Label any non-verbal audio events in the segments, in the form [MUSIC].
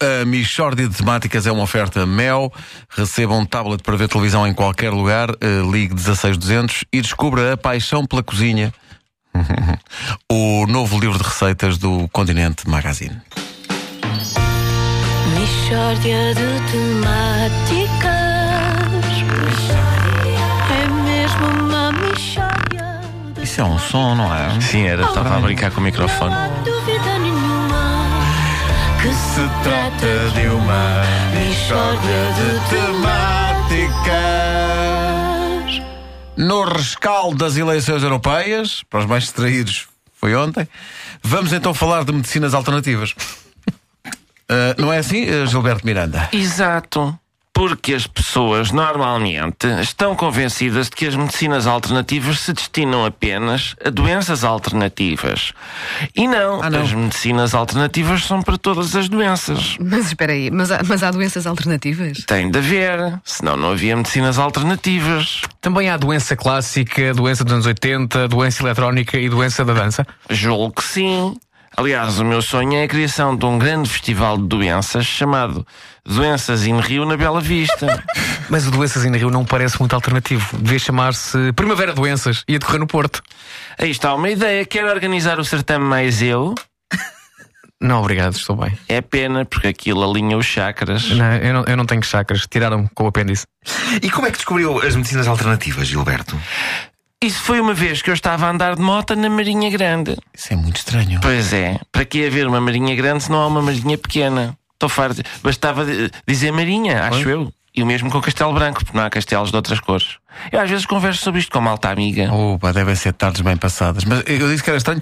A Michórdia de Temáticas é uma oferta Mel. Receba um tablet para ver televisão em qualquer lugar. Uh, ligue 16200 e descubra a paixão pela cozinha. [LAUGHS] o novo livro de receitas do Continente Magazine. Michórdia de Temáticas É mesmo uma michórdia Isso é um som, não é? Sim, era, estava a brincar com o microfone. Não há dúvida nenhuma Que se trata de uma Michórdia de temáticas. No rescaldo das eleições europeias, para os mais distraídos, foi ontem. Vamos então falar de medicinas alternativas. [LAUGHS] Uh, não é assim, uh, Gilberto Miranda? Exato. Porque as pessoas normalmente estão convencidas de que as medicinas alternativas se destinam apenas a doenças alternativas. E não, Ah, não. as medicinas alternativas são para todas as doenças. Mas espera aí, mas há, mas há doenças alternativas? Tem de haver, senão não havia medicinas alternativas. Também há doença clássica, doença dos anos 80, a doença eletrónica e doença da dança. Julgo que sim. Aliás, o meu sonho é a criação de um grande festival de doenças chamado Doenças in Rio na Bela Vista. [LAUGHS] Mas o Doenças em Rio não parece muito alternativo. Devia chamar-se Primavera Doenças e a decorrer no Porto. Aí está uma ideia. Quero organizar o certame mais eu. Não, obrigado, estou bem. É pena, porque aquilo alinha os chakras. Não, eu, não, eu não tenho chakras, tiraram com o apêndice. E como é que descobriu as medicinas alternativas, Gilberto? Isso foi uma vez que eu estava a andar de moto na Marinha Grande. Isso é muito estranho. Pois é, para que haver uma Marinha Grande se não há uma Marinha pequena? Estou farto. Bastava dizer Marinha, acho eu. E o mesmo com Castelo Branco, porque não há castelos de outras cores. Eu às vezes converso sobre isto com malta amiga. Opa, devem ser tardes bem passadas. Mas eu disse que era estranho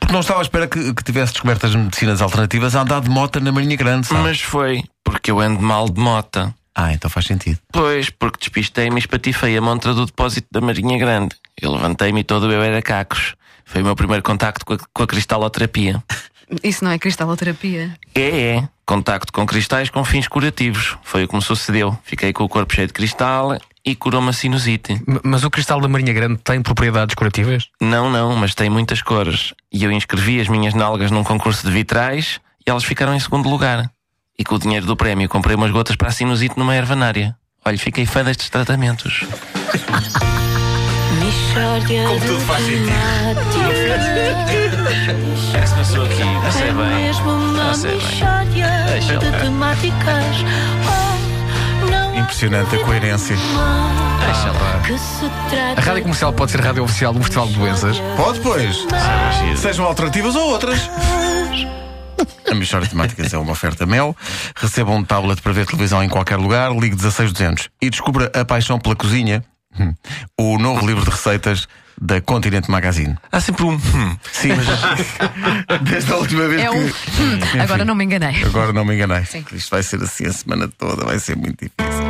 porque não estava à espera que, que tivesse descoberto as medicinas alternativas a andar de moto na Marinha Grande, sabe? Mas foi, porque eu ando mal de mota. Ah, então faz sentido. Pois, porque despistei-me e espatifei a montra do depósito da Marinha Grande. Eu levantei-me e todo eu era cacos. Foi o meu primeiro contacto com a, com a cristaloterapia. [LAUGHS] Isso não é cristaloterapia. É, é. Contacto com cristais com fins curativos. Foi o que me sucedeu. Fiquei com o corpo cheio de cristal e curou-me a sinusite. Mas o cristal da Marinha Grande tem propriedades curativas? Não, não, mas tem muitas cores. E eu inscrevi as minhas nalgas num concurso de vitrais e elas ficaram em segundo lugar. E com o dinheiro do prémio comprei umas gotas para a sinusite numa ervanária. Olha, fiquei fã destes tratamentos. Como tudo faz sentido. Parece sou aqui. Não sei É bem. Não sei bem. Oh, Impressionante a coerência. Deixa lá. A rádio comercial pode ser rádio oficial de um festival de doenças. Pode, pois. Sejam alternativas ou outras. [LAUGHS] [LAUGHS] A Michórdia de Temáticas é uma oferta Mel. Receba um tablet para ver televisão em qualquer lugar. Ligue 16200 e descubra a paixão pela cozinha. Hum. O novo livro de receitas da Continente Magazine. Há sempre um. hum. Sim, mas [LAUGHS] desde a última vez É que. um. Hum, agora não me enganei. Agora não me enganei. Sim. Isto vai ser assim a semana toda, vai ser muito difícil.